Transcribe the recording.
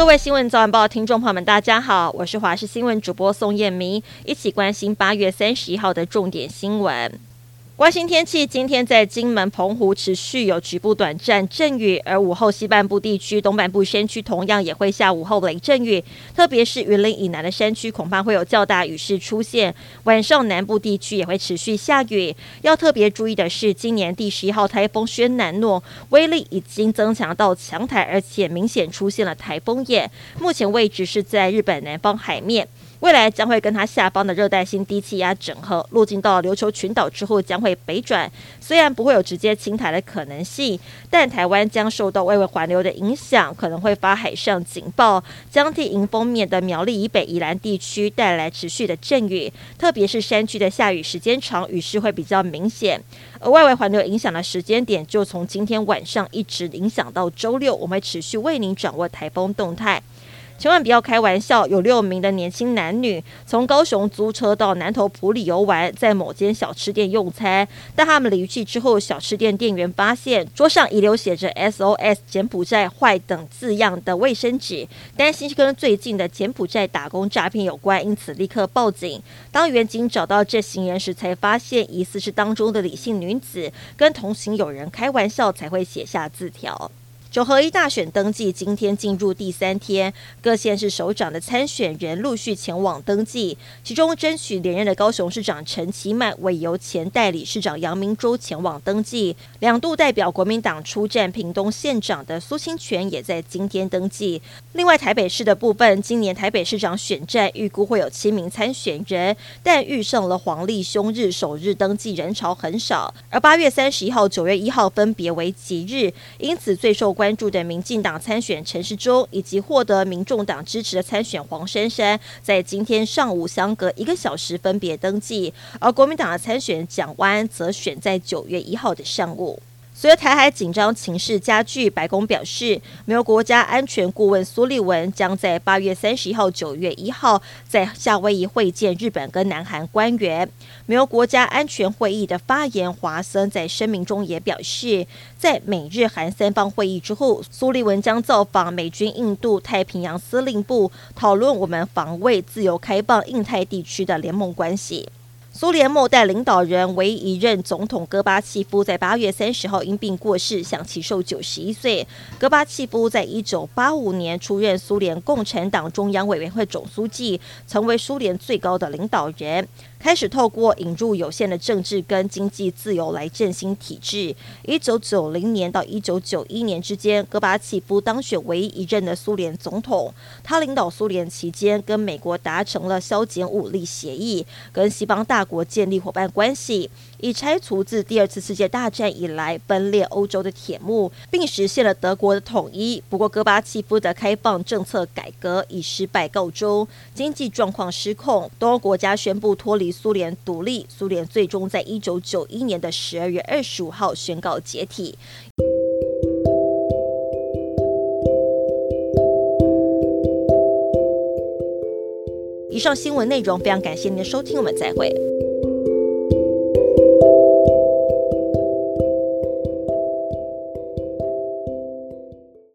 各位新闻早晚报听众朋友们，大家好，我是华视新闻主播宋燕明，一起关心八月三十一号的重点新闻。关心天气，今天在金门、澎湖持续有局部短暂阵雨，而午后西半部地区、东半部山区同样也会下午后雷阵雨，特别是云林以南的山区，恐怕会有较大雨势出现。晚上南部地区也会持续下雨。要特别注意的是，今年第十一号台风轩岚诺威力已经增强到强台，而且明显出现了台风眼，目前位置是在日本南方海面。未来将会跟它下方的热带性低气压整合，路径到琉球群岛之后将会北转。虽然不会有直接侵台的可能性，但台湾将受到外围环流的影响，可能会发海上警报，将替迎风面的苗栗以北、宜兰地区带来持续的阵雨，特别是山区的下雨时间长，雨势会比较明显。而外围环流影响的时间点，就从今天晚上一直影响到周六，我们会持续为您掌握台风动态。千万不要开玩笑！有六名的年轻男女从高雄租车到南投埔里游玩，在某间小吃店用餐。但他们离去之后，小吃店店员发现桌上遗留写着 “SOS 柬埔寨坏”等字样的卫生纸，担心是跟最近的柬埔寨打工诈骗有关，因此立刻报警。当员警找到这行人时，才发现疑似是当中的李姓女子跟同行友人开玩笑，才会写下字条。九合一大选登记今天进入第三天，各县市首长的参选人陆续前往登记。其中，争取连任的高雄市长陈其迈委由前代理市长杨明洲前往登记；两度代表国民党出战屏东县长的苏清泉也在今天登记。另外，台北市的部分，今年台北市长选战预估会有七名参选人，但遇上了黄历休日首日登记人潮很少，而八月三十一号、九月一号分别为吉日，因此最受关注的民进党参选陈世忠，以及获得民众党支持的参选黄珊珊，在今天上午相隔一个小时分别登记，而国民党的参选蒋湾则选在九月一号的上午。随着台海紧张情势加剧，白宫表示，美国国家安全顾问苏利文将在八月三十一号、九月一号在夏威夷会见日本跟南韩官员。美国国家安全会议的发言华森在声明中也表示，在美日韩三方会议之后，苏利文将造访美军印度太平洋司令部，讨论我们防卫自由开放印太地区的联盟关系。苏联末代领导人唯一一任总统戈巴契夫在八月三十号因病过世，享其寿九十一岁。戈巴契夫在一九八五年出任苏联共产党中央委员会总书记，成为苏联最高的领导人。开始透过引入有限的政治跟经济自由来振兴体制。一九九零年到一九九一年之间，戈巴契夫当选唯一一任的苏联总统。他领导苏联期间，跟美国达成了削减武力协议，跟西方大国建立伙伴关系。以拆除自第二次世界大战以来分裂欧洲的铁幕，并实现了德国的统一。不过，戈巴契夫的开放政策改革以失败告终，经济状况失控，东欧国家宣布脱离苏联独立。苏联最终在一九九一年的十二月二十五号宣告解体。以上新闻内容非常感谢您的收听，我们再会。